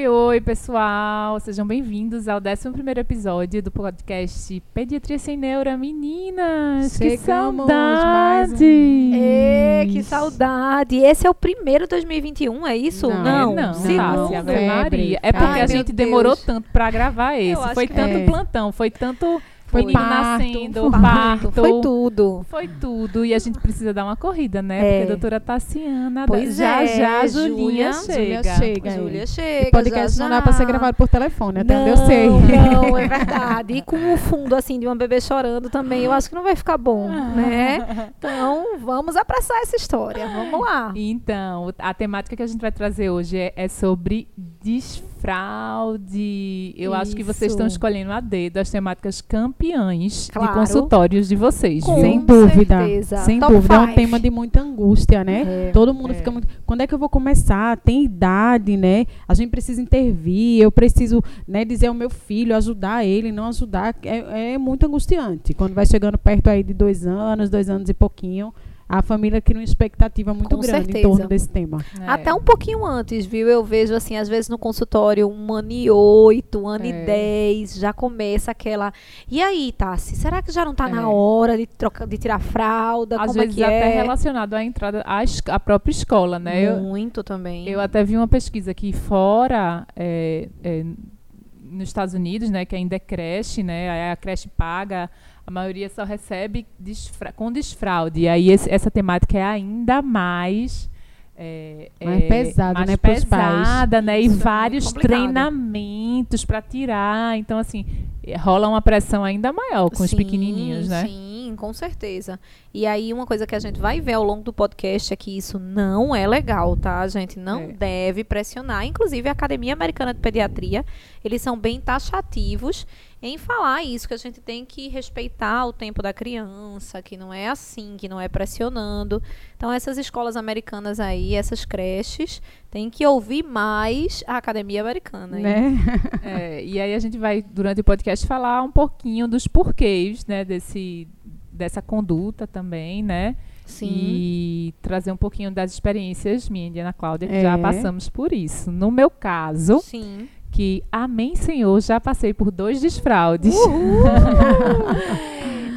Oi, oi, pessoal! Sejam bem-vindos ao 11 episódio do podcast Pediatria Sem Neura. Meninas, que Chegamos, saudade! Ê, que saudade! Esse é o primeiro 2021, é isso? Não, não, segundo. Tássia, Ave Febre. Maria. É porque Ai, a gente demorou Deus. tanto pra gravar esse. Foi que tanto é. plantão, foi tanto Foi menino parto, nascendo, foi parto. Foi tudo. Foi tudo. E a gente precisa dar uma corrida, né? É. Porque a doutora Tassiana, Pois já é, já a Julinha Júlia- chega. Júlia chega. Júlia é. chega. O podcast já, não dá já. pra ser gravado por telefone, até onde eu não, sei. Não, é verdade. E com o fundo assim de uma bebê chorando também, eu acho que não vai ficar bom, né? Então, vamos apressar essa história. Vamos lá. Então, a temática que a gente vai trazer hoje é, é sobre desfraude. Eu acho que vocês estão Isso. escolhendo a dedo as temáticas campeãs de Claro. consultórios de vocês, Com viu? Sem dúvida. certeza. Sem Top dúvida. É um five. tema de muita angústia, né? É, Todo mundo é. fica muito. Quando é que eu vou começar? Tem idade, né? A gente precisa intervir, eu preciso né, dizer ao meu filho, ajudar ele, não ajudar. É, é muito angustiante. Quando vai chegando perto aí de dois anos, dois anos e pouquinho, a família cria uma expectativa muito Com grande certeza. em torno desse tema. É. Até um pouquinho antes, viu? Eu vejo assim, às vezes no consultório, um ano e oito, um ano É. e dez, já começa aquela. E aí, Tassi, será que já não tá É. na hora de, troca, de tirar a fralda? Às Como vezes é que até é? relacionado à entrada à, à própria escola, né? Eu, Muito também. Eu até vi uma pesquisa que fora é, é, nos Estados Unidos, né, que ainda é creche, né, a creche paga, a maioria só recebe desfra- com desfraude. E aí esse- essa temática é ainda mais é, Mais é, pesada, mais né, pesada, né, e Isso é vários complicado. treinamentos para tirar. Então assim rola uma pressão ainda maior com os Sim, pequenininhos, né? Sim, com certeza. E aí, uma coisa que a gente vai ver ao longo do podcast é que isso não é legal, tá? A gente não É. deve pressionar. Inclusive, a Academia Americana de Pediatria, eles são bem taxativos em falar isso, que a gente tem que respeitar o tempo da criança, que não é assim, que não é pressionando. Então, essas escolas americanas aí, essas creches, têm que ouvir mais a Academia Americana. Né? É, e aí a gente vai, durante o podcast, falar um pouquinho dos porquês, né, desse, dessa conduta também, né? Sim. E trazer um pouquinho das experiências minha e de Ana Cláudia, que É. já passamos por isso. No meu caso, Sim. que, amém, Senhor, já passei por dois desfraudes.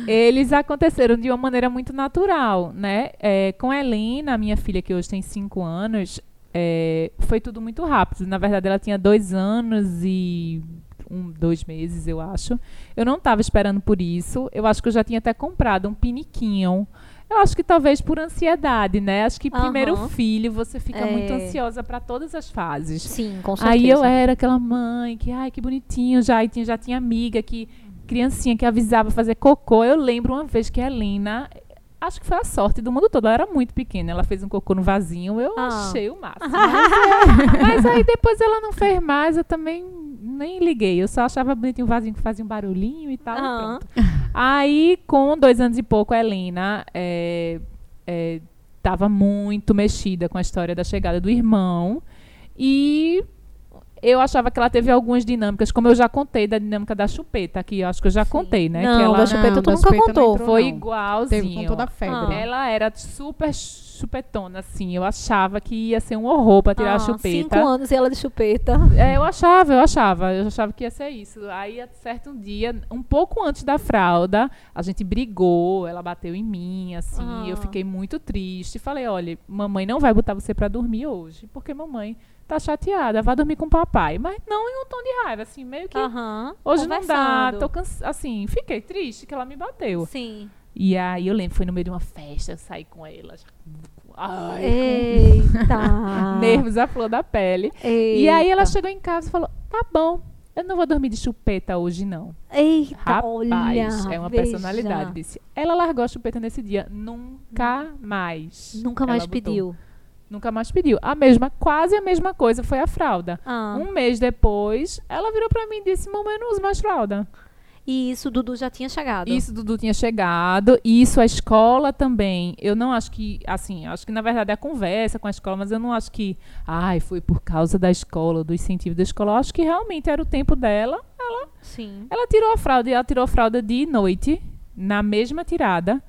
Eles aconteceram de uma maneira muito natural, né? É, com a Helena, minha filha, que hoje tem cinco anos, é, foi tudo muito rápido. Na verdade, ela tinha dois anos e um, dois meses, eu acho. Eu não estava esperando por isso. Eu acho que eu já tinha até comprado um piniquinho. Eu acho que talvez por ansiedade, né? Acho que primeiro Aham. filho você fica muito É. ansiosa para todas as fases. Sim, com certeza. Aí eu era aquela mãe que, ai, que bonitinho já. E tinha, já tinha amiga que, criancinha que avisava fazer cocô. Eu lembro uma vez que a Helena, acho que foi a sorte do mundo todo. Ela era muito pequena. Ela fez um cocô no vasinho. Eu Ah. achei o máximo. Mas, mas aí depois ela não fez mais. Eu também nem liguei. Eu só achava bonitinho o vasinho que fazia um barulhinho e tal. e Aham. pronto. Aí, com dois anos e pouco, a Helena é, é, tava muito mexida com a história da chegada do irmão. E eu achava que ela teve algumas dinâmicas, como eu já contei da dinâmica da chupeta, que eu acho que eu já contei, né? Não, que ela da chupeta Não, tu da nunca chupeta contou. entrou, foi não. igualzinho. Teve com toda a febre. Ah. Ela era super chupetona, assim. Eu achava que ia ser um horror pra tirar Ah, a chupeta. Cinco anos e ela de chupeta. É, eu achava, eu achava, eu achava que ia ser isso. Aí, certo um dia, um pouco antes da fralda, a gente brigou, ela bateu em mim, assim, Ah. eu fiquei muito triste. Falei, olha, mamãe não vai botar você pra dormir hoje, porque mamãe tá chateada, vai dormir com o papai. Mas não em um tom de raiva, assim, meio que Aham. hoje não dá, tô cansa assim, fiquei triste que ela me bateu. Sim. E aí eu lembro, foi no meio de uma festa, eu saí com ela, já- ai, Eita. nervos à flor da pele. E aí ela Eita. chegou em casa e falou: tá bom, Eu não vou dormir de chupeta hoje, não. Eita, Rapaz, olha, é uma veja. personalidade. Disse. Ela largou a chupeta nesse dia. Nunca mais. Nunca mais botou. pediu. Nunca mais pediu. A mesma, quase a mesma coisa foi a fralda. Ah, Um mês depois, ela virou pra mim e disse: Mamãe, eu não uso mais fralda. E isso, Dudu já tinha chegado. Isso Dudu tinha chegado, e isso a escola também. Eu não acho que, assim, acho que na verdade é a conversa com a escola, mas eu não acho que, ai, foi por causa da escola, do incentivo da escola. Eu acho que realmente era o tempo dela. Sim. Ela tirou a fralda e ela tirou a fralda de noite, na mesma tirada.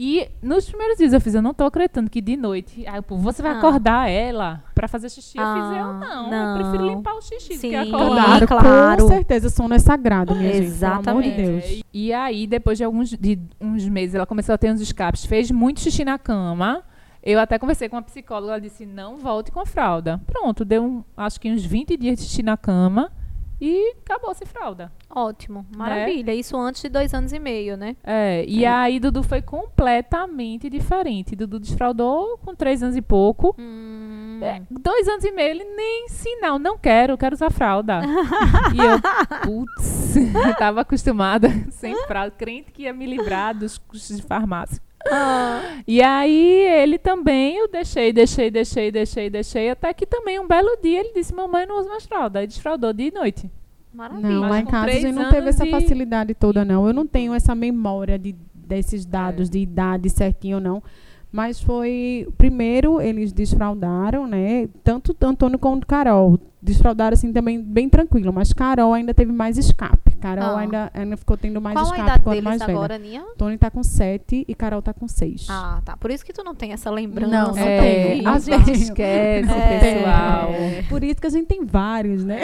E nos primeiros dias eu fiz, eu não tô acreditando que de noite, aí, pô, você vai Ah. acordar ela pra fazer xixi. Eu fiz, eu Ah, não, não. eu prefiro limpar o xixi do Sim, que acordar. Claro, claro. com certeza, sono é sagrado, minha gente. Pelo amor de Exatamente. Deus. E aí, depois de alguns de uns meses, ela começou a ter uns escapes, fez muito xixi na cama. Eu até conversei com uma psicóloga, ela disse: não volte com a fralda. Pronto, deu um, acho que uns 20 dias de xixi na cama e acabou sem fralda. Ótimo. Né? Maravilha. Isso antes de dois anos e meio, né? É, e aí Dudu foi completamente diferente. Dudu desfraldou com três anos e pouco. Hum. É, dois anos e meio, ele nem sinal, não quero, quero usar fralda. e eu, putz, eu tava acostumada sem fralda, crente que ia me livrar dos custos de farmácia. Ah. E aí ele também, eu deixei, deixei, deixei, deixei, deixei, até que também um belo dia ele disse, mamãe, não uso mais fralda. Aí desfraldou de noite. Maravilha. Não, Mas lá em casa a gente não teve essa e- facilidade toda, não. Eu não tenho essa memória de, desses dados de idade certinho, não. Mas foi. Primeiro, eles desfraldaram, né? Tanto Antônio quanto Carol. Desfraldaram assim também bem tranquilo. Mas Carol ainda teve mais escape. Carol Ah. ainda, ainda ficou tendo mais Qual a escape idade quanto deles mais velha. agora, Nia? Tony tá com 7 e Carol tá com 6. Ah, tá. Por isso que tu não tem essa lembrança. Não, não É, não a gente esquece, É. pessoal. Por isso que a gente tem vários, né?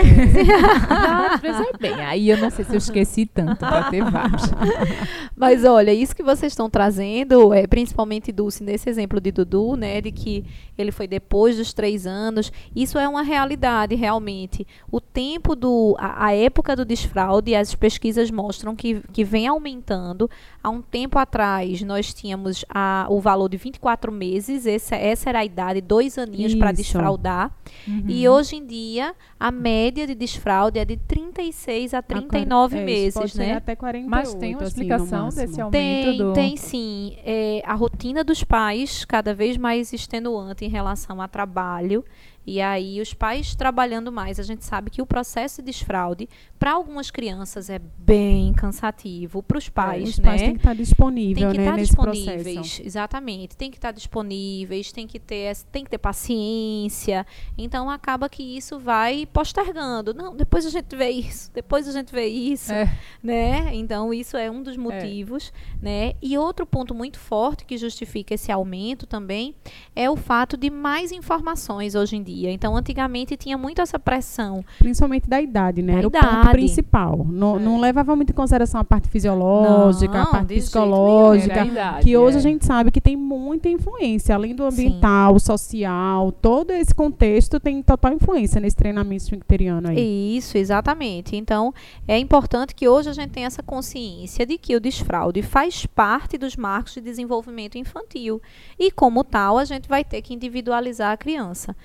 Ah, Às vezes é bem. Aí eu não sei se eu esqueci tanto pra ter vários. Mas olha, isso que vocês estão trazendo, é, principalmente Dulce, nesse exemplo de Dudu, né, de que ele foi depois dos três anos, isso é uma realidade, realmente. O tempo do. A, a época do desfraude, as pesquisas mostram que, que vem aumentando. Há um tempo atrás, nós tínhamos a, o valor de 24 meses, essa, essa era a idade, dois aninhos para desfraudar. Uhum. E hoje em dia, a média de desfraude é de 36 a 39 É, isso meses, pode né? Até 48, Mas tem uma assim, explicação máximo. desse aumento Tem, do... tem sim. É, a rotina dos pais cada vez mais extenuante em relação a trabalho. E aí, os pais trabalhando mais, a gente sabe que o processo de desfraude, para algumas crianças, é bem cansativo. Para os pais, Os pais né? têm que estar disponível, Tem que né, estar nesse disponíveis, processo. exatamente. Tem que estar disponíveis, tem que ter, tem que ter paciência. Então acaba que isso vai postergando. Não, depois a gente vê isso, depois a gente vê isso, É. né? Então isso é um dos motivos, né? E outro ponto muito forte que justifica esse aumento também é o fato de mais informações hoje em dia. Então antigamente tinha muito essa pressão. Principalmente da idade, né? Da Era o idade. ponto principal. Não, não levava muito em consideração a parte fisiológica, a Não, parte de jeito psicológica. A idade, Que hoje é. a gente sabe que tem muita influência, além do ambiental, social, todo esse contexto tem total influência nesse treinamento esfincteriano aí. Isso, exatamente. Então, é importante que hoje a gente tenha essa consciência de que o desfraude faz parte dos marcos de desenvolvimento infantil. E, como tal, a gente vai ter que individualizar a criança.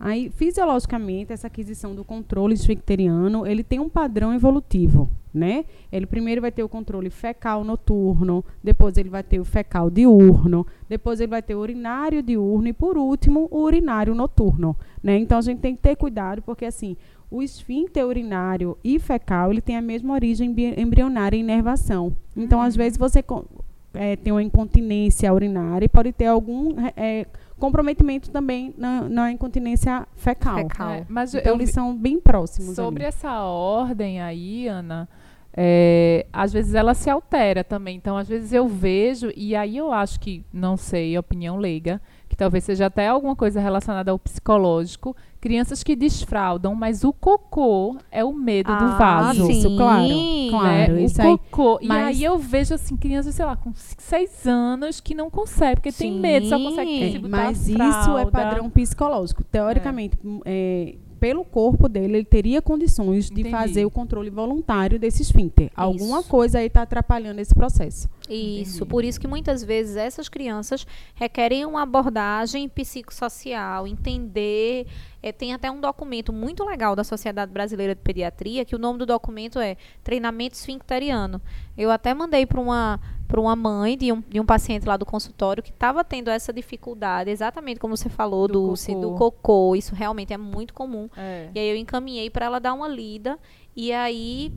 Aí, fisiologicamente, essa aquisição do controle esfincteriano, ele tem um padrão evolutivo, né? Ele primeiro vai ter o controle fecal noturno, depois ele vai ter o fecal diurno, depois ele vai ter o urinário diurno e, por último, o urinário noturno, né? Então, a gente tem que ter cuidado, porque, assim, o esfíncter urinário e fecal, ele tem a mesma origem embrionária e inervação. Então, às vezes, você eh, tem uma incontinência urinária e pode ter algum eh, comprometimento também na, na incontinência fecal. Fecal. É, mas Então, eu eles são bem próximos. Sobre ali. essa ordem aí, Ana, é, às vezes ela se altera também. Então, às vezes eu vejo, e aí eu acho que, não sei, opinião leiga, talvez seja até alguma coisa relacionada ao psicológico, crianças que desfraldam, mas o cocô é o medo do vaso. sim. Isso, claro, né? claro. o isso aí. cocô. E mas- aí eu vejo assim, crianças, sei lá, com seis anos que não consegue, porque tem medo, só consegue Sim. se É, mas isso é padrão psicológico. Teoricamente, m- é, pelo corpo dele, ele teria condições de Entendi. fazer o controle voluntário desse esfíncter. Alguma coisa aí está atrapalhando esse processo. Isso, Entendi. por isso que muitas vezes essas crianças requerem uma abordagem psicossocial, entender. eh, tem até um documento muito legal da Sociedade Brasileira de Pediatria, que o nome do documento é Treinamento Esfincteriano. Eu até mandei para uma para uma mãe de um, de um paciente lá do consultório que estava tendo essa dificuldade, exatamente como você falou, Do Dulce, do cocô. cocô. Isso realmente é muito comum. É. E aí eu encaminhei para ela dar uma lida e aí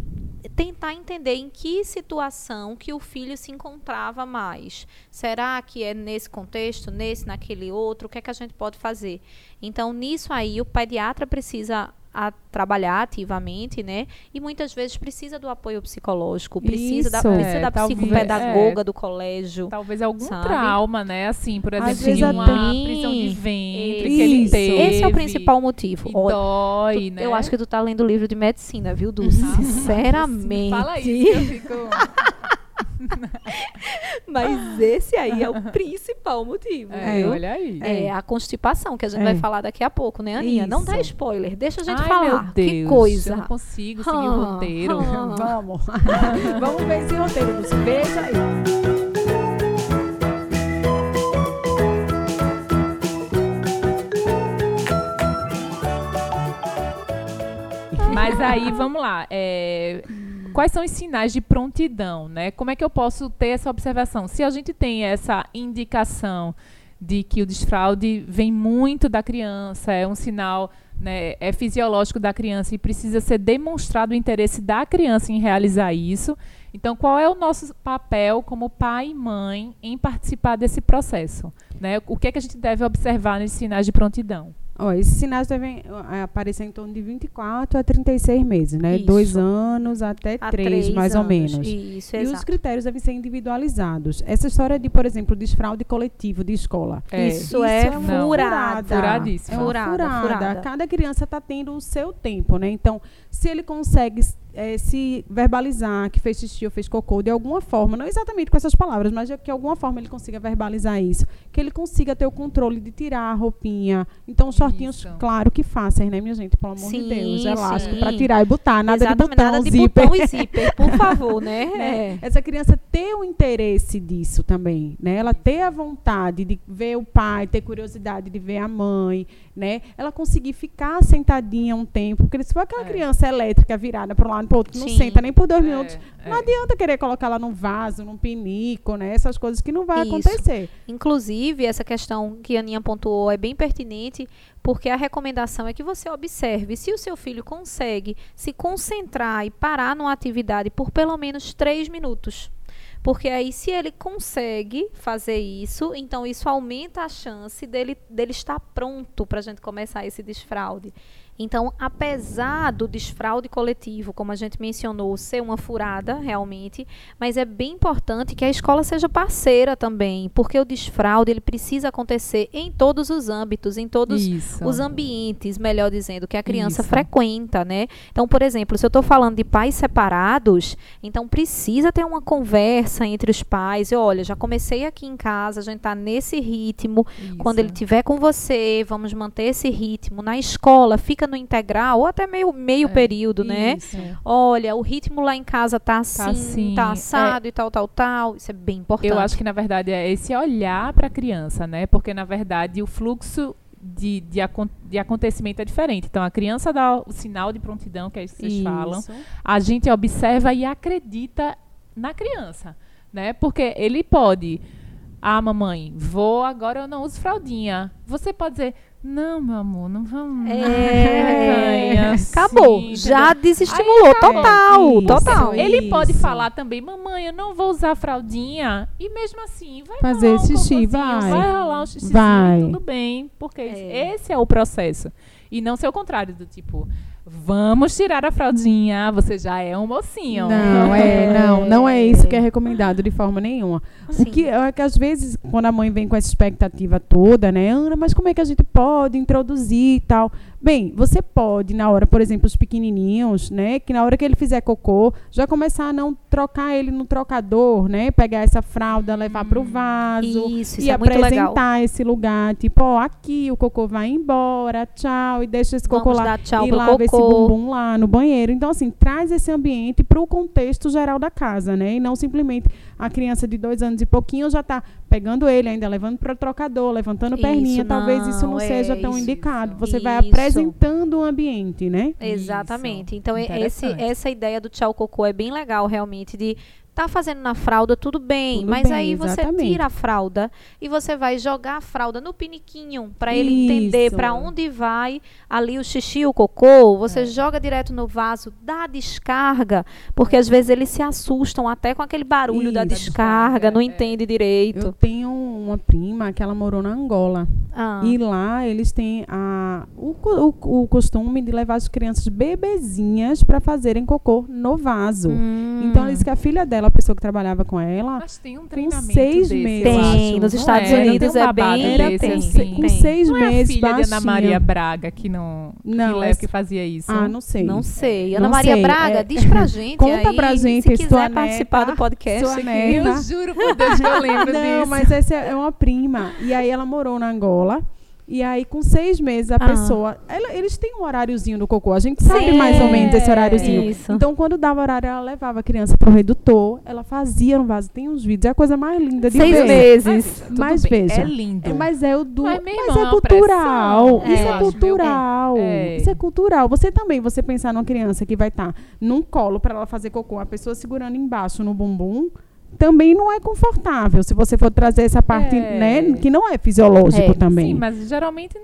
tentar entender em que situação que o filho se encontrava mais. Será que é nesse contexto, nesse, naquele outro? O que é que a gente pode fazer? Então, nisso aí, o pediatra precisa a trabalhar ativamente, né? E muitas vezes precisa do apoio psicológico, precisa da, Isso, precisa é, da talvez- psicopedagoga é. do colégio. Talvez algum Sabe? trauma, né? Assim, por Às exemplo, vezes de até- uma prisão de ventre que ele Isso. teve. Esse é o principal motivo. E Olha, dói, tu- né? Eu acho que tu tá lendo livro de medicina, viu, Dulce? Ah, Sinceramente. Fala isso, que eu fico... Mas esse aí é o principal motivo. É, viu? olha aí. É, a constipação, que a gente É. vai falar daqui a pouco, né, Aninha? Não dá Isso. spoiler, deixa a gente Ai, falar. meu Deus, que coisa. Eu não consigo seguir Ah, o roteiro. ah. Vamos. Vamos ver esse roteiro. Veja aí. Mas aí, vamos lá. é, quais são os sinais de prontidão, né? Como é que eu posso ter essa observação? Se a gente tem essa indicação de que o desfraude vem muito da criança, é um sinal né, é fisiológico da criança e precisa ser demonstrado o interesse da criança em realizar isso. Então, qual é o nosso papel como pai e mãe em participar desse processo? Né? O que é que a gente deve observar nesses sinais de prontidão? Ó, esses sinais devem aparecer em torno de 24 a 36 meses, né? Isso. Dois anos até Há três, mais ou anos. menos. Isso, E os exato. critérios devem ser individualizados. Essa história de, por exemplo, desfraude coletivo de escola. É, Isso, é, Não. furada. Furadíssimo. É furada. furada. Cada criança está tendo o seu tempo, né? Então, se ele consegue eh, se verbalizar que fez xixi ou fez cocô de alguma forma, não exatamente com essas palavras, mas de que de alguma forma ele consiga verbalizar isso, que ele consiga ter o controle de tirar a roupinha. Então, os shortinhos, Isso. claro que fáceis, né, minha gente? Pelo amor Sim, de Deus. Elástico sim. para tirar e botar, nada Exatamente, de botão, nada de zíper. botão e zíper, por favor, né? né? É. Essa criança ter o interesse disso também, né? Ela ter a vontade de ver o pai, ter curiosidade de ver a mãe, né? Ela conseguir ficar sentadinha um tempo, porque se for aquela É. criança elétrica virada para um lado para outro, que não Sim. senta nem por dois É, minutos, não é. adianta querer colocar ela num vaso, num pinico, né? Essas coisas que não vai Isso. acontecer. Inclusive, essa questão que a Aninha pontuou é bem pertinente, porque a recomendação é que você observe se o seu filho consegue se concentrar e parar numa atividade por pelo menos três minutos. Porque aí, se ele consegue fazer isso, então isso aumenta a chance dele, dele estar pronto para a gente começar esse desfraude. Então, apesar do desfraude coletivo, como a gente mencionou, ser uma furada realmente, mas é bem importante que a escola seja parceira também, porque o desfraude ele precisa acontecer em todos os âmbitos, em todos Isso. os ambientes, melhor dizendo, que a criança Isso. frequenta, né? Então, por exemplo, se eu estou falando de pais separados, então precisa ter uma conversa entre os pais. E, olha, já comecei aqui em casa, a gente está nesse ritmo. Quando ele Isso. estiver com você, vamos manter esse ritmo. Na escola, fica no integral ou até meio, meio É, período, né? Isso. Olha, o ritmo lá em casa tá assim, assim, tá é. assado e tal, tal, tal. Isso é bem importante. Eu acho que, na verdade, é esse olhar para a criança, né? Porque, na verdade, o fluxo de, de, acon- de acontecimento é diferente. Então, a criança dá o sinal de prontidão, que é isso que vocês falam. Isso. A gente observa e acredita na criança, né? Porque ele pode... Ah, mamãe, vou, agora eu não uso fraldinha. Você pode dizer, não, meu amor, não vamos. É, Ai, assim, acabou. entendeu? Já desestimulou acabou. total, Isso. total. Ele pode falar também, mamãe, eu não vou usar fraldinha. E mesmo assim, vai Fazer rolar um xixi, vai. Vai rolar um xixi, Vai. tudo bem. Porque É. esse é o processo. E não ser o contrário, do tipo, vamos tirar a fraldinha, você já é um mocinho. Não, é, não, não é isso que é recomendado de forma nenhuma. Sim. O que é que às vezes, quando a mãe vem com essa expectativa toda, né, Ana, mas como é que a gente pode introduzir e tal? Bem, você pode, na hora, por exemplo, os pequenininhos, né, que na hora que ele fizer cocô, já começar a não trocar ele no trocador, né, pegar essa fralda, levar para o vaso Isso, isso e é apresentar esse lugar, tipo, ó, aqui o cocô vai embora, tchau e deixa esse Vamos cocô lá e lava esse cocô. bumbum lá no banheiro. Então, assim, traz esse ambiente para o contexto geral da casa, né? E não simplesmente a criança de dois anos e pouquinho já está pegando ele, ainda levando para o trocador, levantando Isso, perninha. Talvez isso não não, é seja tão isso, indicado. Você vai Isso. apresentando o ambiente, né? Exatamente. Isso, Então, esse, essa ideia do tchau cocô é bem legal, realmente, de tá fazendo na fralda, tudo bem. Tudo mas bem, aí você exatamente. tira a fralda e você vai jogar a fralda no piniquinho para ele entender para onde vai ali o xixi, o cocô. Você É. joga direto no vaso, dá descarga, porque às vezes eles se assustam até com aquele barulho da Isso. descarga, não É. entende Eu direito. tenho uma prima que ela morou na Angola. Ah. E lá eles têm a, o, o, o costume de levar as crianças bebezinhas para fazerem cocô no vaso. Hum. Então, ela disse que a filha dela, a pessoa que trabalhava com ela, Mas tem um com treinamento seis desse, meses. Tem, acho. nos Não Estados é? Unidos é bem- era desse, com, tem, se- assim. com tem. seis Não é a meses filha de Ana. Maria Braga que não, Não, que, essa- que fazia isso. Ah, não sei. Não sei. Ana Não Maria sei, Braga, é- diz pra gente. Conta aí, pra gente, Se sua quiser neta, participar do podcast. sua neta. Eu juro por Deus que eu lembro Não, disso. mas essa é uma prima. E aí ela morou na Angola. E aí, com seis meses, a Ah. pessoa. ela- eles têm um horáriozinho do cocô. A gente sabe Sim, mais ou menos esse horáriozinho. isso. Então, quando dava horário, ela levava a criança pro redutor, ela fazia no vaso. Tem uns vídeos, é a coisa mais linda de Seis ver. meses. Mas bem, veja, É lindo. É, mas é o do. Mas, Mas, meu irmão, é é cultural. pressão. Isso É, é, cultural. É. Isso é cultural. Você também, você pensar numa criança que vai estar num colo para ela fazer cocô, a pessoa segurando embaixo no bumbum. Também não é confortável se você for trazer essa parte, É. né, que não é fisiológico É, também. Sim, mas geralmente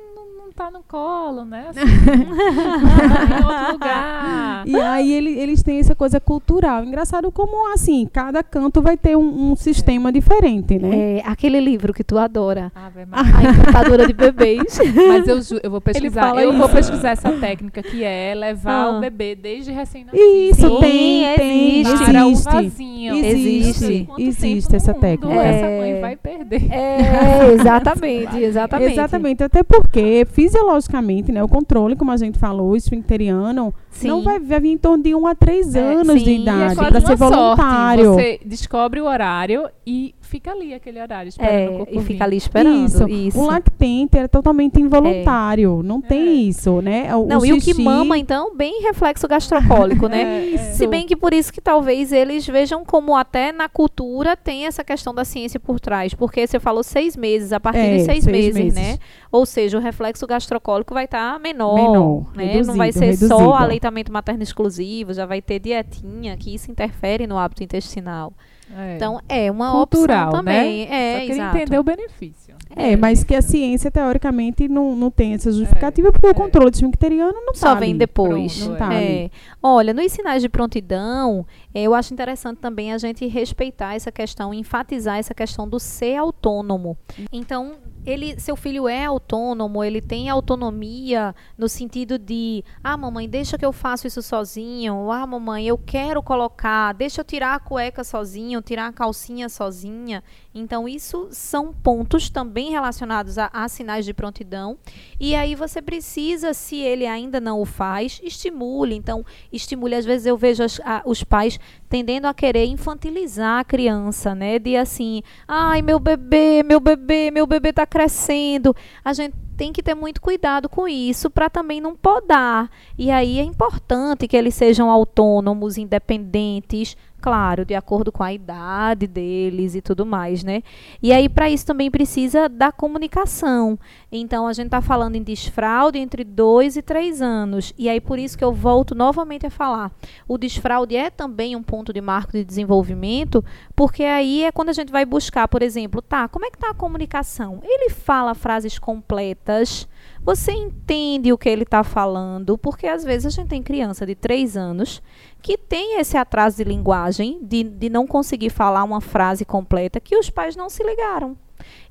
tá no colo, né? Assim, tá em outro lugar. E aí ele- eles têm essa coisa cultural. Engraçado como assim, cada canto vai ter um, um sistema diferente, né? É, aquele livro que tu adora. Ave Maria. A encantadora de bebês. Mas eu, eu vou pesquisar. fala Eu vou isso. pesquisar essa técnica que é levar Ah. o bebê desde recém-nascido. Isso, Sim, tem, tem, existe. para o existe. vasinho. Existe, existe essa mundo técnica. Essa É. mãe vai perder. É, exatamente, exatamente. Exatamente, até porque fisiologicamente, né, o controle, como a gente falou, o esfincteriano, Sim. não vai, vai vir em torno de 1 a 3 É, anos sim, de é é idade quase para ser voluntário. sorte. Você descobre o horário e fica ali aquele horário esperando o É, cocô e vir. fica ali esperando. Isso. Isso. O lactente é totalmente involuntário, não tem isso, né? O, Não, e o que mama, então, bem reflexo gastrocólico, né? É, é. Se bem que por isso que talvez eles vejam como até na cultura tem essa questão da ciência por trás. Porque você falou seis meses, a partir É, de seis, seis meses, meses. né? Ou seja, o reflexo gastrocólico vai estar menor. Menor, né? Não vai reduzido, ser só reduzido. aleitamento materno exclusivo, já vai ter dietinha, que isso interfere no hábito intestinal. É. Então, é uma Cultural, opção também. né? É, Só queria exato. entender o benefício. É, mas que a ciência, teoricamente, não, não tem essa justificativa, porque é. o controle esfincteriano não Só tá vem ali. depois. Pronto, Não tá É. Olha, nos sinais de prontidão, eh, eu acho interessante também a gente respeitar essa questão, enfatizar essa questão do ser autônomo. Então, ele, seu filho é autônomo, ele tem autonomia no sentido de, ah, mamãe, deixa que eu faço isso sozinho. Ah, mamãe, eu quero colocar, deixa eu tirar a cueca sozinho, tirar a calcinha sozinha. Então, isso são pontos também relacionados a, a sinais de prontidão. E aí você precisa, se ele ainda não o faz, estimule. Então, estimule. Às vezes eu vejo as- a- os pais tendendo a querer infantilizar a criança, né? De assim, ai, meu bebê, meu bebê, meu bebê está crescendo. A gente tem que ter muito cuidado com isso para também não podar. E aí é importante que eles sejam autônomos, independentes, claro, de acordo com a idade deles e tudo mais, né? E aí para isso também precisa da comunicação. Então a gente está falando em desfraude entre 2 e 3 anos. E aí por isso que eu volto novamente a falar. O desfraude é também um ponto de marco de desenvolvimento, porque aí é quando a gente vai buscar, por exemplo, tá, como é que tá a comunicação? Ele fala frases completas, você entende o que ele está falando, porque às vezes a gente tem criança de 3 anos que tem esse atraso de linguagem, de, de não conseguir falar uma frase completa, que os pais não se ligaram.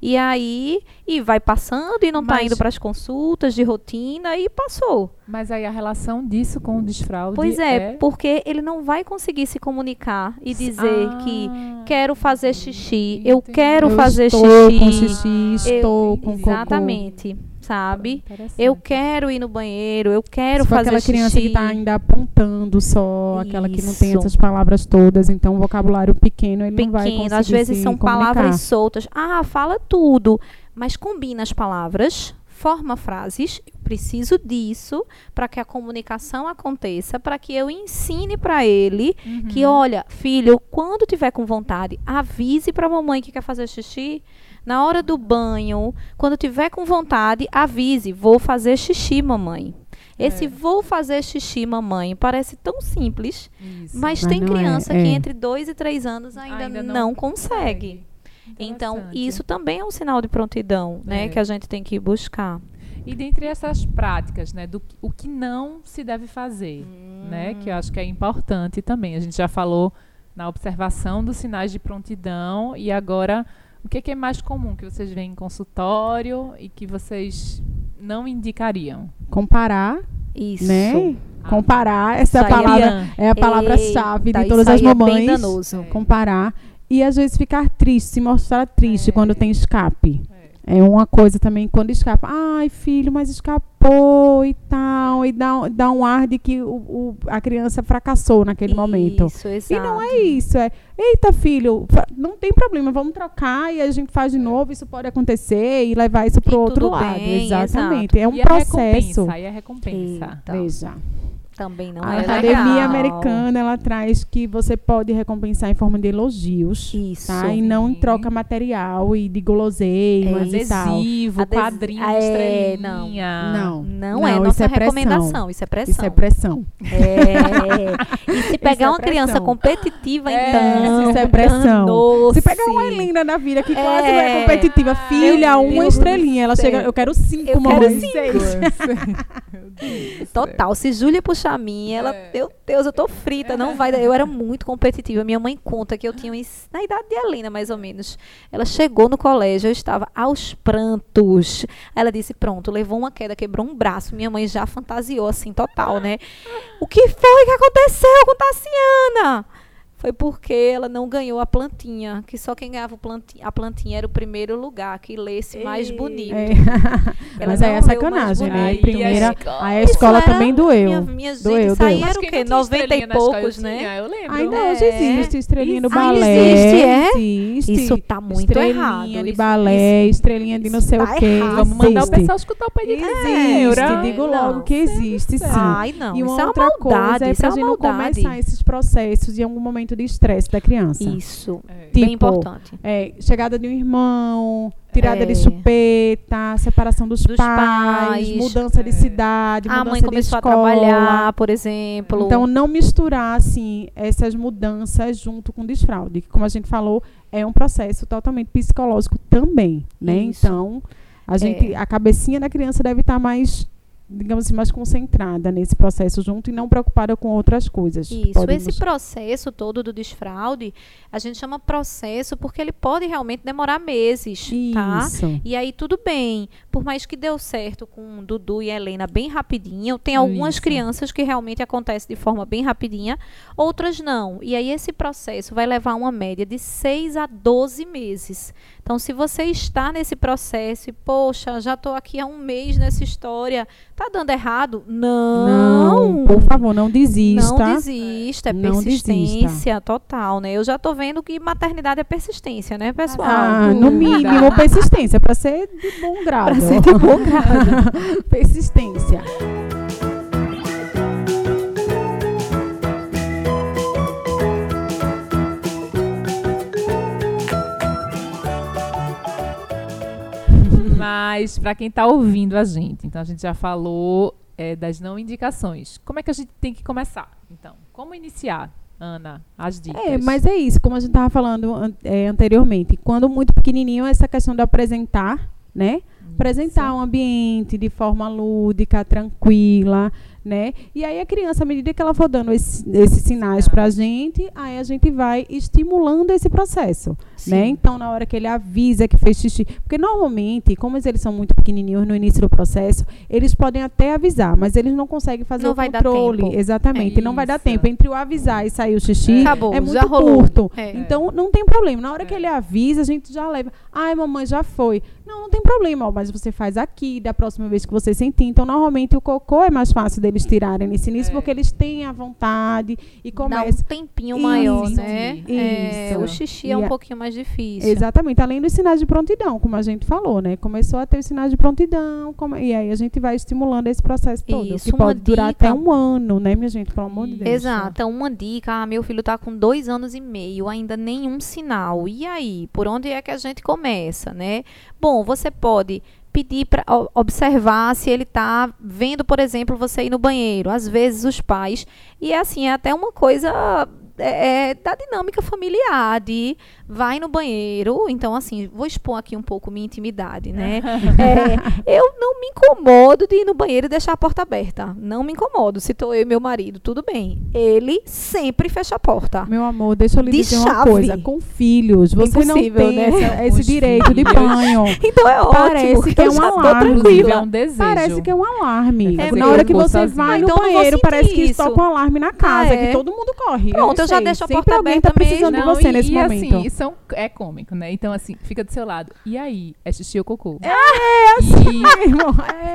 E aí, e vai passando e não está indo para as consultas de rotina e passou. Mas aí a relação disso com o desfraude Pois é, porque ele não vai conseguir se comunicar e dizer Ah, que quero fazer xixi, eu entendi. quero Eu fazer estou xixi. com xixi, eu- estou com cocô. Sabe? Eu quero ir no banheiro, eu quero Se for fazer aquela criança xixi. que está ainda apontando só, aquela que não tem Isso. essas palavras todas, então o vocabulário pequeno ele não vai pequeno, conseguir às vezes são comunicar. palavras soltas. Ah, fala tudo, mas combina as palavras, forma frases, eu preciso disso para que a comunicação aconteça, para que eu ensine para ele que, olha, filho, quando tiver com vontade, avise para a mamãe que quer fazer xixi. Na hora do banho, quando tiver com vontade, avise, vou fazer xixi, mamãe. Esse É. vou fazer xixi, mamãe, parece tão simples, Isso. mas, Mas tem é, criança é. que entre dois e três anos ainda, Ainda não, não consegue. Então, Interessante. isso também é um sinal de prontidão, né? É. Que a gente tem que buscar. E dentre essas práticas, né, do que- o que não se deve fazer, né, que eu acho que é importante também. A gente já falou na observação dos sinais de prontidão e agora o que, que é mais comum que vocês veem em consultório e que vocês não indicariam? Comparar, Isso. né? Comparar, essa é palavra é a palavra-chave Eita, de todas isso as é bem mamães. danoso. comparar e às vezes ficar triste, se mostrar triste É. quando tem escape. É. É uma coisa também quando escapa. Ai, filho, mas escapou e tal. E dá, dá um ar de que o, o- a criança fracassou naquele momento. Isso, exato. E não é isso, é, eita filho, não tem problema, vamos trocar e a gente faz de novo, isso pode acontecer e levar isso para E o outro lado. bem, Exatamente. É um e processo. A recompensa, aí a recompensa. Eita. Veja. Também não a é academia legal. americana ela traz que você pode recompensar em forma de elogios. Isso. Tá? E não em troca material e de guloseimas e tal. Adesivo, Adesi- quadrinho, É, estrelinha. Não. Não, é Não, nossa isso é pressão. recomendação, isso é pressão. Isso é pressão. É. E se pegar é uma criança competitiva, É, então. isso é pressão. danou-se. Se pegar uma linda da vida que quase não É. é competitiva, filha, uma Deus estrelinha. Ela do chega, eu quero cinco, Eu quero cinco. Total. Se Júlia puxar a minha, ela, É. meu Deus, eu tô frita, não vai. dar. Eu era muito competitiva. Minha mãe conta que eu tinha uns- na idade de Helena, mais ou menos. Ela chegou no colégio, eu estava aos prantos. Ela disse: "Pronto, levou uma queda, quebrou um braço". Minha mãe já fantasiou assim total, né? O que foi que aconteceu com Tassiana? Foi porque ela não ganhou a plantinha, que só quem ganhava o planti- a plantinha era o primeiro lugar, que lesse mais bonito. É. Ela Mas aí é sacanagem, né? bonito. Primeira, Aí a aí Isso escola era- também doeu. Minha, minha gente, Doeu, isso aí doeu. era o quê? não tinha 90 e estrelinha poucos, né? tinha, Eu lembro. Ainda É. hoje existe estrelinha do Isso balé. existe, é? Existe. Isso tá muito estrelinha errado. de Isso- balé, estrelinha de não isso sei tá o quê. errado. Vamos mandar o Existe. pessoal escutar o pediatra. Existe, digo Não. logo que existe, sim. Ai, não. e uma isso é uma outra coisa é isso pra gente não começar esses processos em algum momento de estresse da criança. Isso. É. Tipo, Bem importante. É, chegada de um irmão, tirada É. de chupeta, separação dos, Dos pais, pais. mudança de É. cidade, A mudança mãe de começou a escola. trabalhar, por exemplo. Então, não misturar, assim, essas mudanças junto com o desfraude, que, como a gente falou, é um processo totalmente psicológico também, né? Isso. Então, a gente, É. a cabecinha da criança deve estar mais, digamos assim, mais concentrada nesse processo junto e não preocupada com outras coisas. Isso, podem esse processo todo do desfraude, a gente chama processo porque ele pode realmente demorar meses, tá? Isso. E aí tudo bem, por mais que deu certo com Dudu e Helena bem rapidinho, tem algumas Isso. crianças que realmente acontece de forma bem rapidinha, outras não. E aí esse processo vai levar uma média de 6 a 12 meses. Então se você está nesse processo e poxa, já estou aqui há um mês nessa história, tá dando errado? Não. Não, por favor, não desista. Não desista, é Não persistência total, né? Eu já tô vendo que maternidade é persistência, né, pessoal? Ah, no mínimo, persistência, para ser de bom grado. Pra ser de bom grado. persistência. Mas para quem está ouvindo a gente, então a gente já falou é, das não indicações. Como é que a gente tem que começar? Então, como iniciar, Ana, as dicas? É, mas é isso, como a gente estava falando an- é, anteriormente. Quando muito pequenininho, essa questão de apresentar, né? Apresentar um ambiente de forma lúdica, tranquila, né? E aí a criança, à medida que ela for dando esse- esses sinais para a gente, aí a gente vai estimulando esse processo, né? Então, na hora que ele avisa que fez xixi, porque normalmente, como eles são muito pequenininhos no início do processo, eles podem até avisar, mas eles não conseguem fazer Não o vai dar controle, tempo. exatamente, não vai dar tempo entre o avisar e sair o xixi. Acabou, é muito curto. É. Então, não tem problema. Na hora que É. ele avisa, a gente já leva. Ai, mamãe, já foi. Não, não tem problema. ó. mas você faz aqui, da próxima vez que você sentir. Então, normalmente o cocô é mais fácil deles tirarem nesse início, É. porque eles têm a vontade e Dá um começam. tempinho Isso, maior, né? É, isso. o xixi é um a- pouquinho mais difícil. Exatamente, além dos sinais de prontidão, como a gente falou, né? Começou a ter os sinais de prontidão, como- e aí a gente vai estimulando esse processo todo, Isso, que pode durar dica- até um ano, né, minha gente? Pelo amor de Deus. Exato. Então, uma dica, ah, meu filho tá com dois anos e meio, ainda nenhum sinal. E aí, por onde é que a gente começa, né? Bom, você pode pedir para observar se ele tá vendo, por exemplo, você ir no banheiro. Às vezes os pais e é assim, é até uma coisa é, é, da dinâmica familiar de vai no banheiro, então assim, vou expor aqui um pouco minha intimidade, né? É, eu não me incomodo de ir no banheiro e deixar a porta aberta. Não me incomodo. Se tô eu e meu marido, tudo bem. Ele sempre fecha a porta. Meu amor, deixa eu lhe De dizer uma chave. coisa. Com filhos, você não Impossível, tem né? essa- esse Os direito de banho. Então é Parece ótimo. que é um alarme. É um desejo. Parece que é um alarme. É Na hora que você vai Ah, no então não banheiro, parece que isso. toca um alarme na casa, Ah, é? que todo mundo corre. Pronto, eu já sei. deixo a porta aberta tá precisando mesmo. de você e, nesse e momento. assim, isso é, é cômico, né? Então, assim, fica do seu lado. E aí? É xixi ou cocô? É assim E mesmo.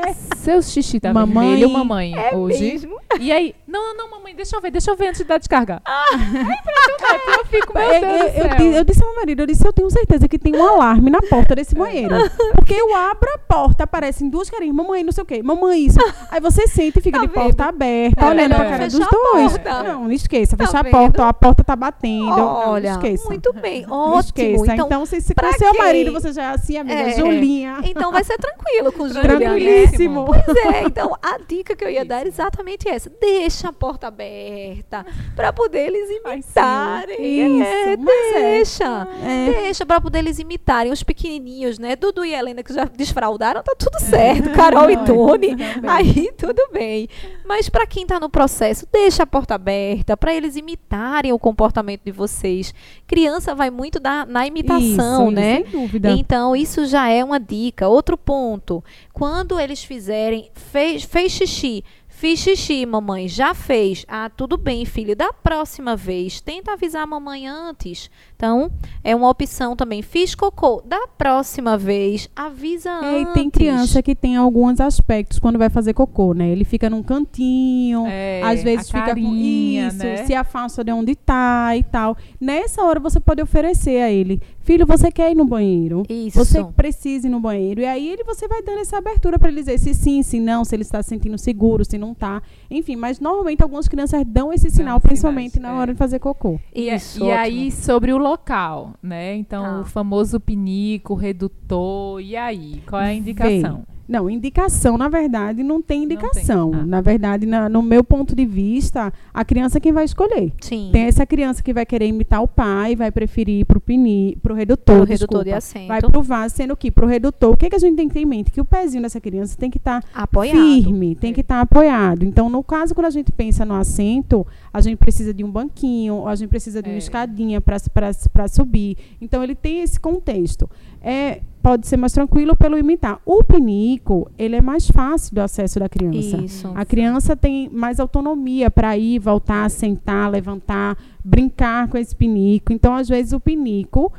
É. seu xixi tá Mamãe, vermelho, mamãe, É hoje. mesmo? E aí? Não, não, mamãe, deixa eu ver, deixa eu ver antes de dar descarga. Ah, é eu fico, meu Eu, Deus eu- eu di- eu disse ao meu marido, eu disse, eu tenho certeza que tem um alarme na porta desse banheiro. Porque eu abro a porta, aparecem duas carinhas, mamãe, não sei o quê, mamãe, isso. Aí você sente e fica Tá de porta aberta, É olhando pra cara dos dois. porta. Não, não esqueça, Tá fechar a vendo? porta, ó, a porta tá batendo. Olha, não esqueça. muito bem. Ótimo. esqueça. Então, Então, se, se com seu marido você já é assim, amiga, É. Julinha. então vai ser tranquilo com o Júlia, né? Tranquilíssimo. Pois é, então a dica que eu ia dar é exatamente essa. Deixa a porta aberta para poder eles imitarem. É, mas é. deixa. É. Deixa para poder eles imitarem os pequenininhos, né? Dudu e Helena que já desfraldaram, tá tudo certo. Carol e Não, Tony, também. aí tudo bem. Mas para quem tá no processo, deixa a porta aberta para eles imitarem o comportamento de vocês. Criança vai muito da, na imitação, Isso, né? Sem dúvida. Então, isso já é uma dica. Outro ponto. Quando eles fizerem, fez, fez xixi, fiz xixi, mamãe, já fez. Ah, tudo bem, filho. Da próxima vez, tenta avisar a mamãe antes. Então, é uma opção também. Fiz cocô. Da próxima vez, avisa É, e antes. tem criança que tem alguns aspectos quando vai fazer cocô, né? Ele fica num cantinho, É, às vezes a fica carinha, com isso, né? se afasta de onde tá e tal. Nessa hora você pode oferecer a ele, filho, você quer ir no banheiro? Isso. Você precisa ir no banheiro. E aí ele você vai dando essa abertura para ele dizer se sim, se não, se ele está se sentindo seguro, se não tá. Enfim, mas normalmente algumas crianças dão esse sinal, sinais, principalmente na é. hora de fazer cocô. E, é- Isso, e ótimo. aí, sobre o local, né? Então, Tá. o famoso pinico, redutor, e aí? Qual é a indicação? Não, indicação, na verdade, não tem tem. indicação. Ah. Na verdade, na- no meu ponto de vista, a criança é quem vai escolher. Sim. Tem essa criança que vai querer imitar o pai, vai preferir ir pro pini, pro redutor, Pro redutor de desculpa. assento. Vai pro vaso, sendo que pro redutor, o que, que a gente tem que ter em mente? Que o pezinho dessa criança tem que estar Apoiado. firme, tem que estar apoiado. Então, no caso, quando a gente pensa no assento, a gente precisa de um banquinho, ou a gente precisa de uma É. escadinha para subir. Então, ele tem esse contexto. É, pode ser mais tranquilo pelo imitar. O pinico, ele é mais fácil do acesso da criança. Isso. A criança tem mais autonomia para ir, voltar, sentar, levantar, brincar com esse pinico. Então, às vezes, o pinico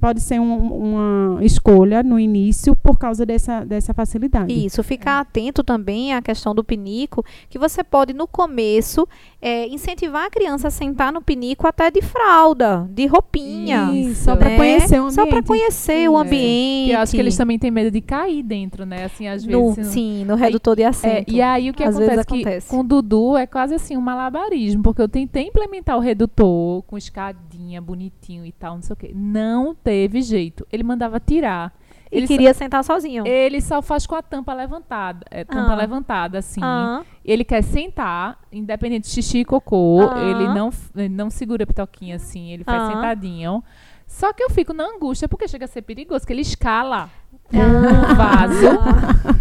pode ser um- uma escolha no início por causa dessa, dessa facilidade. Isso, ficar atento também à questão do pinico, que você pode, no começo, eh, incentivar a criança a sentar no pinico até de fralda, de roupinha. Isso, só para né? conhecer o Só para ambiente. conhecer o É. ambiente. Porque eu acho que eles também têm medo de cair dentro, né? Assim, às no, vezes. Sim, no redutor de É, assento. e aí o que Às acontece, vezes que acontece. com o Dudu é quase assim um malabarismo, porque eu tentei implementar o redutor com escadinha, bonitinho e tal, não sei o quê. Não teve jeito. Ele mandava tirar. E ele queria sentar sozinho. Só, ele só faz com a tampa levantada. É, tampa Ah. levantada, assim. Ah, Ele quer sentar, independente de xixi e cocô. Ah. Ele não, ele não segura a pitoquinha assim, ele faz Ah. sentadinho. Só que eu fico na angústia, porque chega a ser perigoso, que ele escala Ah. o vaso.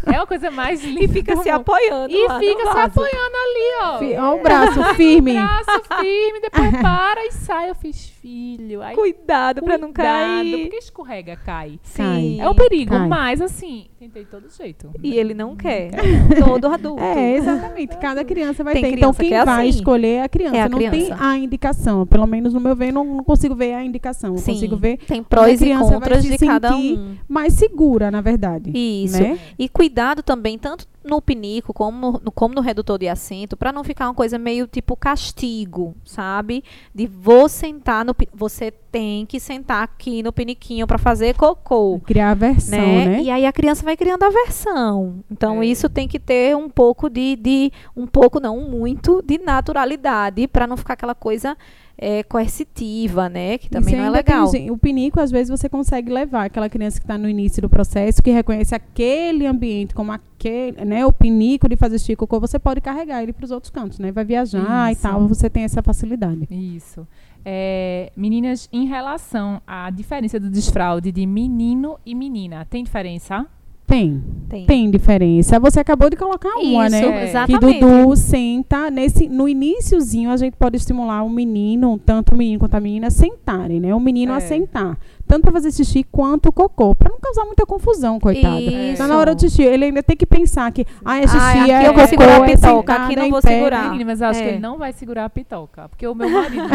É uma coisa mais linda. E fica se apoiando. E lá no fica se vaso. apoiando ali, ó. Fi- Ó, o braço firme. Braço firme, depois para e sai. Eu fiz filho. Aí, Cuidado pra não cuidado, cair. Porque escorrega, cai. Sim. É um perigo, cai. mas assim, tentei de todo jeito. E ele não quer. Todo adulto. É, exatamente. Cada criança vai Tem ter. Então, criança quem que é vai assim. escolher é a criança. É a não tem criança. a indicação. Pelo menos no meu ver, não, não consigo ver a indicação. Eu Sim. consigo ver Tem prós e contras de cada um. mais segura. Segura, na verdade. Isso. Né? E cuidado também, tanto no pinico como no, como no redutor de assento, para não ficar uma coisa meio tipo castigo, sabe? De vou sentar no. Você tem que sentar aqui no piniquinho para fazer cocô. Criar aversão, Né? né? E aí a criança vai criando aversão. Então É. isso tem que ter um pouco de, de um pouco não, muito de naturalidade para não ficar aquela coisa é, coercitiva, né? Que também Isso não é tem legal. gen- o pinico, às vezes, você consegue levar aquela criança que está no início do processo, que reconhece aquele ambiente como aquele, né? O pinico de fazer cocô, você pode carregar ele para os outros cantos, né? Vai viajar Isso. e tal, você tem essa facilidade. Isso. É, meninas, em relação à diferença do desfraude de menino e menina, tem diferença? Tem, Tem. tem diferença. Você acabou de colocar uma, Isso, né? É. Que exatamente. Dudu senta nesse no iníciozinho a gente pode estimular o menino, tanto o menino quanto a menina, a sentarem, né? O menino a É. sentar, tanto para fazer xixi quanto cocô, para não causar muita confusão, coitada. Isso. Então, na hora do xixi, ele ainda tem que pensar que, ah, é xixi, Ah, aqui é eu vou cocô, segurar a é pitoca, sentada aqui não em vou pé. segurar. Menina, mas eu acho que É. ele não vai segurar a pitoca. Porque o meu marido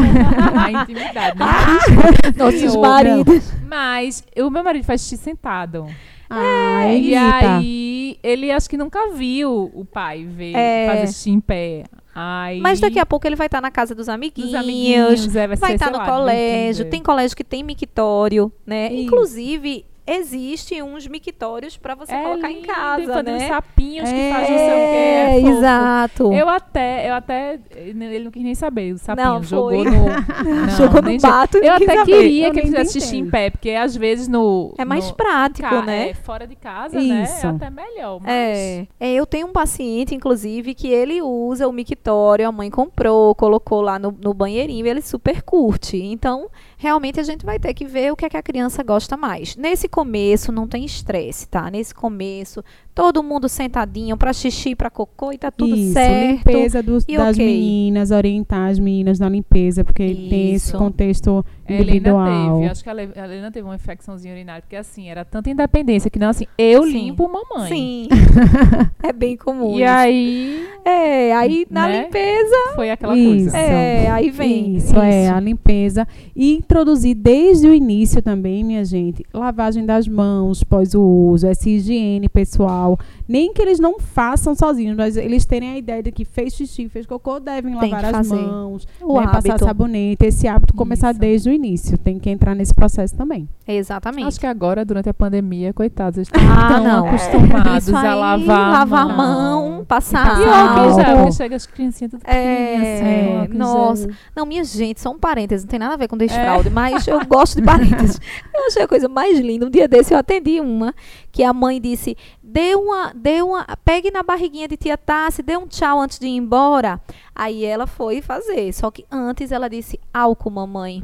na intimidade. Né? Nossos maridos. Mas o meu marido faz xixi sentado. Ah, e Eita. aí, ele acho que nunca viu o pai ver É. fazer xixi em pé. Aí, Mas daqui a pouco ele vai estar na casa dos amiguinhos. dos amiguinhos, é, vai, estar sei no colégio, tem colégio que tem mictório, né? Isso. Inclusive, existe uns mictórios para você é colocar em lindo, casa, e fazer né? uns sapinhos que É, faz não sei o quê. É, exato. Eu até, eu até, ele não quis nem saber, o sapinho Não, jogou foi. no... Não, Jogou no bato e Eu até saber. queria Eu que ele fizesse xixi em pé, porque às vezes no... É mais no, prático, ca- né? é, fora de casa, né? Isso. É até melhor, mas... É, é, eu tenho um paciente, inclusive, que ele usa o mictório, a mãe comprou, colocou lá no, no banheirinho e ele super curte. Então, realmente a gente vai ter que ver o que, é que a criança gosta mais. Nesse começo, não tem estresse, tá? Nesse começo, todo mundo sentadinho pra xixi, pra cocô e tá tudo Isso, certo. limpeza dos- e das ok. meninas, orientar as meninas na limpeza, porque tem esse Isso. contexto A Helena individual. teve, acho que a Le- a Helena teve uma infecçãozinha urinária, porque assim, era tanta independência que não assim, eu Sim. limpo mamãe. Sim. é bem comum. E isso. aí É, aí na Né? limpeza, foi aquela Isso. coisa. é, aí vem. Isso, é, a limpeza. E introduzir desde o início também, minha gente, lavagem das mãos pós o uso, essa higiene pessoal. Nem que eles não façam sozinhos, mas eles terem a ideia de que fez xixi, fez cocô, devem Tem lavar que as mãos, O né, passar sabonete. Esse hábito começar Isso. desde o início. Tem que entrar nesse processo também. Exatamente. Acho que agora, durante a pandemia, coitados, eles estão Ah, não. acostumados Isso a aí, lavar, lavar a mão. mão, passar E álcool já, álcool. porque chega as criancinhas tudo É, assim, álcool nossa. gel. Não, minha gente, só um parênteses, não tem nada a ver com desfraude, mas eu gosto de parênteses. Eu achei a coisa mais linda. Um dia desse eu atendi uma que a mãe disse: dê uma, dê uma, pegue na barriguinha de tia Tassi, dê um tchau antes de ir embora. Aí ela foi fazer. Só que antes ela disse: álcool, mamãe.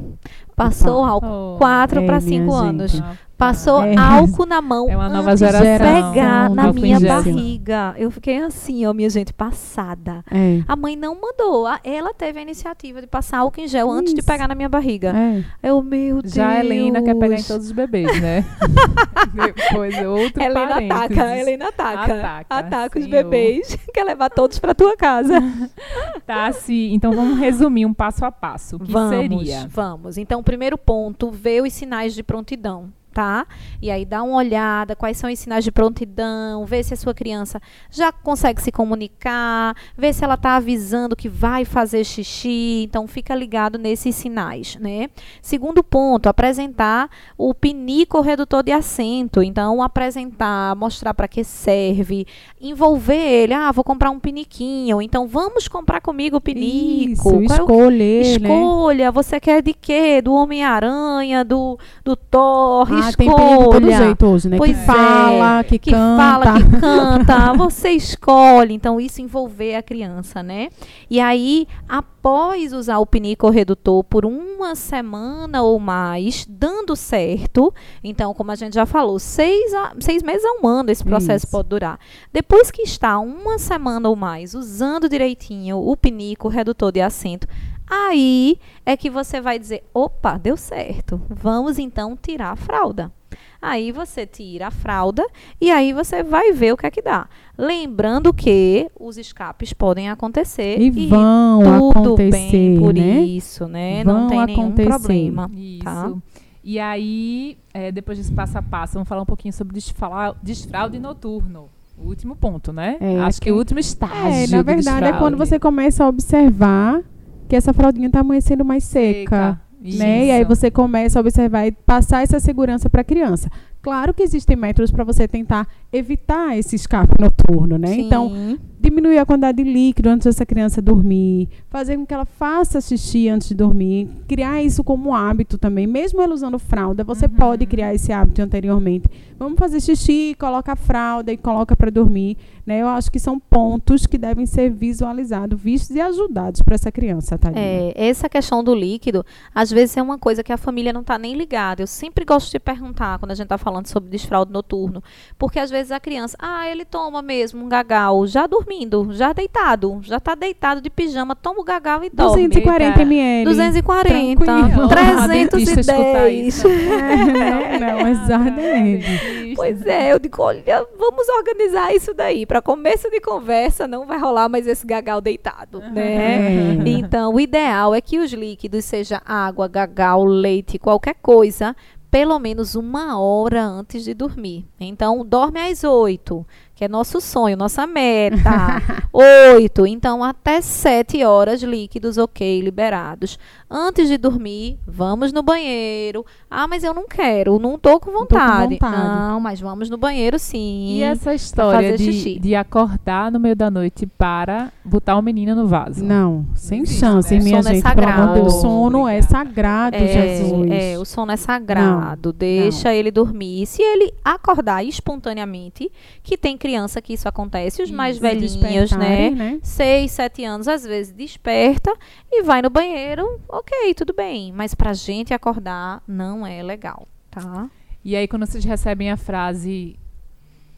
Passou Opa. álcool. Oh. Quatro É, para cinco gente. anos. Passou É. álcool na mão É uma nova antes de geração. pegar na minha barriga. Eu fiquei assim, ó, minha gente, passada. É. A mãe não mandou. Ela teve a iniciativa de passar álcool em gel antes de Isso. pegar na minha barriga. É. Eu, meu Deus. Já a Helena quer pegar em todos os bebês, né? Depois é outro Helena parênteses. ataca, Helena ataca. Ataca, Ataca os bebês. Quer levar todos pra tua casa. Tá, se, então vamos resumir um passo a passo. O que vamos, seria? vamos. Então, primeiro ponto, ver os sinais de prontidão. Tá? E aí dá uma olhada, quais são os sinais de prontidão, ver se a sua criança já consegue se comunicar, ver se ela está avisando que vai fazer xixi. Então fica ligado nesses sinais, né? Segundo ponto, apresentar o pinico redutor de assento. Então apresentar, mostrar para que serve, envolver ele. Ah, vou comprar um piniquinho. Então vamos comprar comigo o pinico. Isso, Qual é o escolher, né? Escolha, você quer de quê? Do Homem-Aranha, do, do Thor, Ah, tem de todo escolha. jeito hoje, né? Pois que fala, é, que, que canta. fala, que canta, você escolhe. Então, isso envolver a criança, né? E aí, após usar o pinico redutor por uma semana ou mais, dando certo, então, como a gente já falou, seis, a- seis meses a um ano esse processo Isso. pode durar. Depois que está uma semana ou mais usando direitinho o pinico redutor de assento, aí é que você vai dizer: opa, deu certo. Vamos então tirar a fralda. Aí você tira a fralda e aí você vai ver o que é que dá. Lembrando que os escapes podem acontecer E vão tudo acontecer, bem por né? isso, né? Não Vão tem nenhum acontecer. problema. Isso. Tá. E aí, é, depois desse passo a passo, vamos falar um pouquinho sobre desfala- desfraude noturno. O último ponto, né? É, Acho que que- o último estágio. É, na verdade, é quando você começa a observar que essa fraldinha está amanhecendo mais seca. né? E aí você começa a observar e passar essa segurança para a criança. Claro que existem métodos para você tentar evitar esse escape noturno, né? Então, Sim. diminuir a quantidade de líquido antes dessa criança dormir, fazer com que ela faça xixi antes de dormir, criar isso como hábito também. Mesmo ela usando fralda, você Uhum. pode criar esse hábito anteriormente. Vamos fazer xixi, coloca a fralda e coloca para dormir. Né? Eu acho que são pontos que devem ser visualizados, vistos e ajudados para essa criança, tadinha. É, essa questão do líquido, às vezes é uma coisa que a família não está nem ligada. Eu sempre gosto de perguntar quando a gente está falando sobre desfraude noturno, porque às vezes a criança, ah, ele toma mesmo um gagal já dormindo, já deitado, já está deitado de pijama, toma o gagal e dorme. 240 ml. 240, Tranquilo. A dentista escutar 310. isso. não, não, exatamente. Pois é, eu digo, olha, vamos organizar isso daí. Para começo de conversa, não vai rolar mais esse gagal deitado, né? É. Então, o ideal é que os líquidos, seja água, gagal, leite, qualquer coisa, pelo menos uma hora antes de dormir. Então, dorme às oito, que é nosso sonho, nossa meta. Oito. Então, até sete horas líquidos, ok, liberados. Antes de dormir, vamos no banheiro. Ah, mas eu não quero, não tô com Não tô com vontade. vontade. Não, mas vamos no banheiro sim. E essa história de, de acordar no meio da noite para botar o menino no vaso. Não, sem existe, chance, né? minha Sono é gente. Deus, sagrado. sono é sagrado, Jesus. É, o sono é sagrado. Deixa ele dormir. Se ele acordar espontaneamente, que tem criança que isso acontece, os mais velhinhos, né? né? Seis, sete anos, às vezes desperta e vai no banheiro, ok, tudo bem. Mas pra gente acordar não é legal, tá? E aí, quando vocês recebem a frase.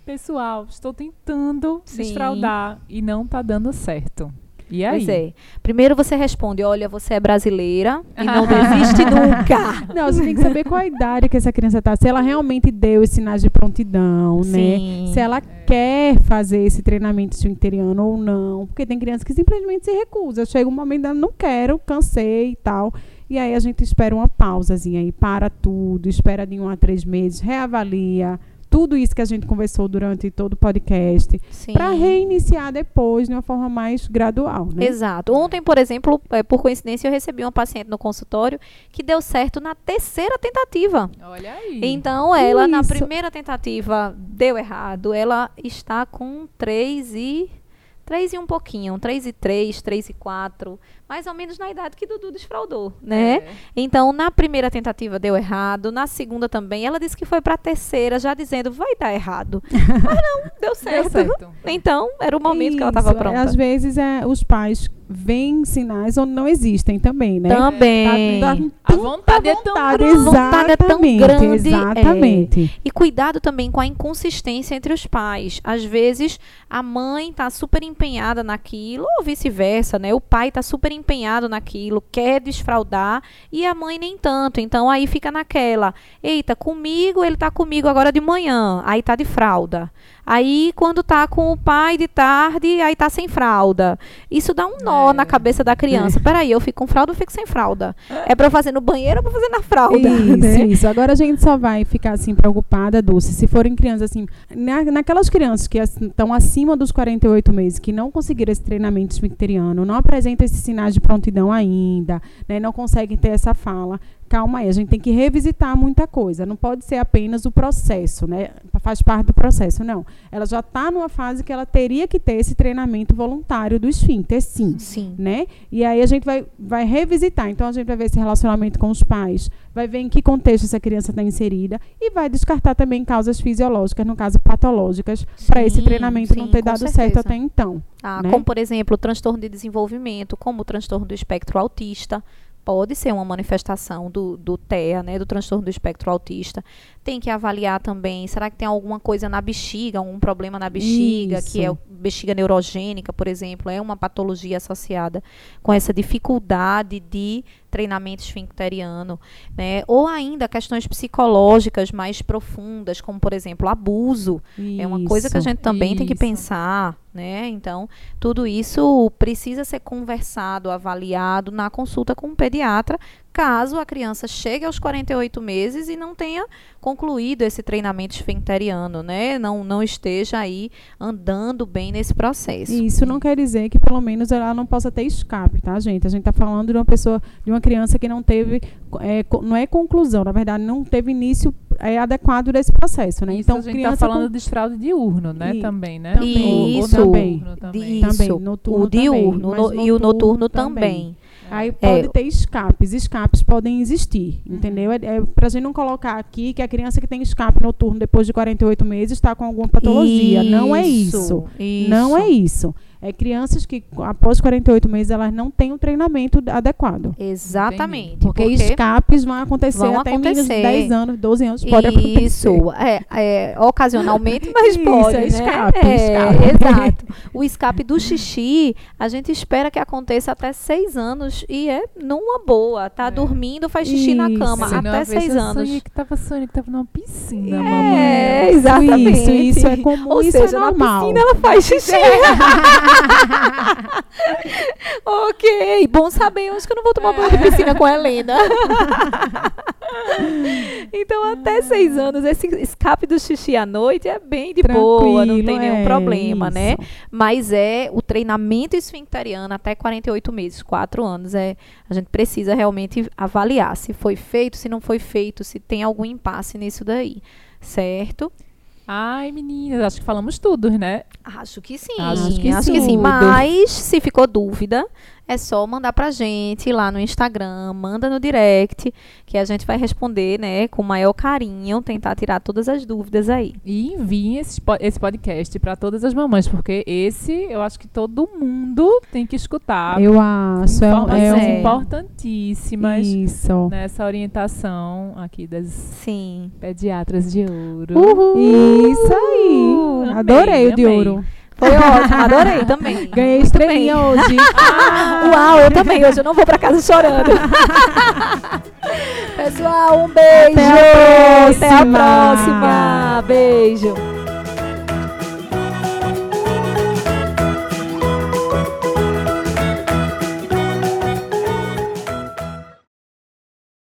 Pessoal, estou tentando Sim. desfraudar e não tá dando certo. E aí? Pois é. Primeiro você responde: olha, você é brasileira e não desiste nunca. Não, você tem que saber qual a idade que essa criança está. Se ela realmente deu os sinais de prontidão, né? Sim. Se ela quer fazer esse treinamento esfinteriano ou não. Porque tem criança que simplesmente se recusa. Chega um momento dela, não quero, cansei e tal. E aí a gente espera uma pausazinha aí, para tudo, espera de um a três meses, reavalia. Tudo isso que a gente conversou durante todo o podcast. Para reiniciar depois de uma forma mais gradual, né? Exato. Ontem, por exemplo, eh, por coincidência, eu recebi uma paciente no consultório que deu certo na terceira tentativa. Olha aí. Então, ela, na Isso. primeira tentativa, deu errado. Ela está com 3 e. 3 e um pouquinho, 3 e 3, 3 e 4, mais ou menos na idade que Dudu desfraudou, né? É. Então, na primeira tentativa deu errado, na segunda também. Ela disse que foi para a terceira, já dizendo, vai dar errado. Mas não, deu Deu certo. certo. Então, era o momento que ela estava Isso, pronta. Às vezes é, os pais veem sinais onde não existem também, né? Também. Tá- tá- A vontade é tão vontade, grande. vontade é tão exatamente, grande, é. Exatamente. E cuidado também com a inconsistência entre os pais. Às vezes, a mãe está super empenhada naquilo, ou vice-versa, né? O pai está super empenhado naquilo, quer desfraudar, e a mãe nem tanto. Então, aí fica naquela. Eita, comigo, ele tá comigo agora de manhã, aí tá de fralda. Aí, quando tá com o pai de tarde, aí tá sem fralda. Isso dá um nó É. na cabeça da criança. Peraí, eu fico com fralda ou fico sem fralda? É pra eu fazer no banheiro ou pra fazer na fralda? Isso, né? isso. Agora a gente só vai ficar assim preocupada, Dulce, se forem crianças assim, na, naquelas crianças que estão acima dos 48 meses, que não conseguiram esse treinamento esfincteriano, não apresentam esses sinais de prontidão ainda, né, não conseguem ter essa fala. Calma aí, a gente tem que revisitar muita coisa. Não pode ser apenas o processo, né? Faz parte do processo, não. Ela já está numa fase que ela teria que ter esse treinamento voluntário do esfíncter, sim Sim. né? E aí a gente vai, vai revisitar. Então a gente vai ver esse relacionamento com os pais, vai ver em que contexto essa criança está inserida e vai descartar também causas fisiológicas, no caso patológicas, para esse Sim, treinamento não sim, ter com dado certo certeza. até então. Ah, né? Como, por exemplo, o transtorno de desenvolvimento, como o transtorno do espectro autista. Pode ser uma manifestação do, do TEA, né, do transtorno do espectro autista. Tem que avaliar também, será que tem alguma coisa na bexiga, algum problema na bexiga, que é Isso. bexiga neurogênica, por exemplo, é uma patologia associada com essa dificuldade de treinamento esfincteriano, né? Ou ainda questões psicológicas mais profundas, como, por exemplo, abuso. É uma coisa que a Isso. gente também tem que isso. pensar, né? Então, tudo isso precisa ser conversado, avaliado na consulta com um pediatra, caso a criança chegue aos 48 meses e não tenha concluído esse treinamento esfenteriano, né? Não, não esteja aí andando bem nesse processo. E isso não quer dizer que pelo menos ela não possa ter escape, tá, gente? A gente está falando de uma pessoa, de uma criança que não teve, é, co- não é conclusão, na verdade, não teve início é, adequado desse processo, né? Isso então, a gente criança tá falando com- de fraude diurno, né? E- também, né? também. Ou- ou Isso. noturno também. Isso. Também, noturno o diurno também, no- e o noturno noturno também. Aí pode É. ter escapes. Escapes podem existir, Uhum. entendeu? É, é pra gente não colocar aqui que a criança que tem escape noturno depois de 48 meses está com alguma patologia. Não é isso. Não é isso. É crianças que após 48 meses elas não têm o treinamento adequado. Exatamente. Porque, escapes vão acontecer Vão até meninos de acontecer. 10 anos, 12 anos, pode acontecer. Isso, é, é, ocasionalmente, mas Isso, pode, é né? escape, É, escape. Exato. O escape do xixi, a gente espera que aconteça até seis anos e é numa boa. Tá É. dormindo, faz xixi na Isso. cama Senão, até às vezes, seis eu anos. Sonhei que tava sonhando que tava numa piscina, É, mamãe. exatamente. Isso, isso é comum, Ou isso seja, é na normal. piscina ela faz xixi. ok, bom saber. Acho que eu não vou tomar banho de piscina com a Helena. então, até seis anos, esse escape do xixi à noite é bem de boa, não tem Tranquilo, nenhum é, problema, né? isso. Mas é o treinamento esfincteriano até 48 meses, 4 anos. É, a gente precisa realmente avaliar se foi feito, se não foi feito, se tem algum impasse nisso daí. Certo? Ai, meninas, acho que falamos tudo, né? Acho que sim. Acho que sim. sim. Mas se ficou dúvida, é só mandar pra gente lá no Instagram, manda no direct, que a gente vai responder, né, com o maior carinho, tentar tirar todas as dúvidas aí. E enviem esse, po- esse podcast para todas as mamães, porque esse eu acho que todo mundo tem que escutar. Eu acho. É, Informações é um- é. importantíssimas Isso. nessa orientação aqui das Sim. pediatras de ouro. Uhul! Isso aí. Amei, Adorei o de amei. ouro. Foi ótimo, adorei também. Ganhei estrelinha hoje. Uau, eu também. Hoje eu não vou pra casa chorando. Pessoal, um beijo. Até a Até a próxima. próxima. Beijo.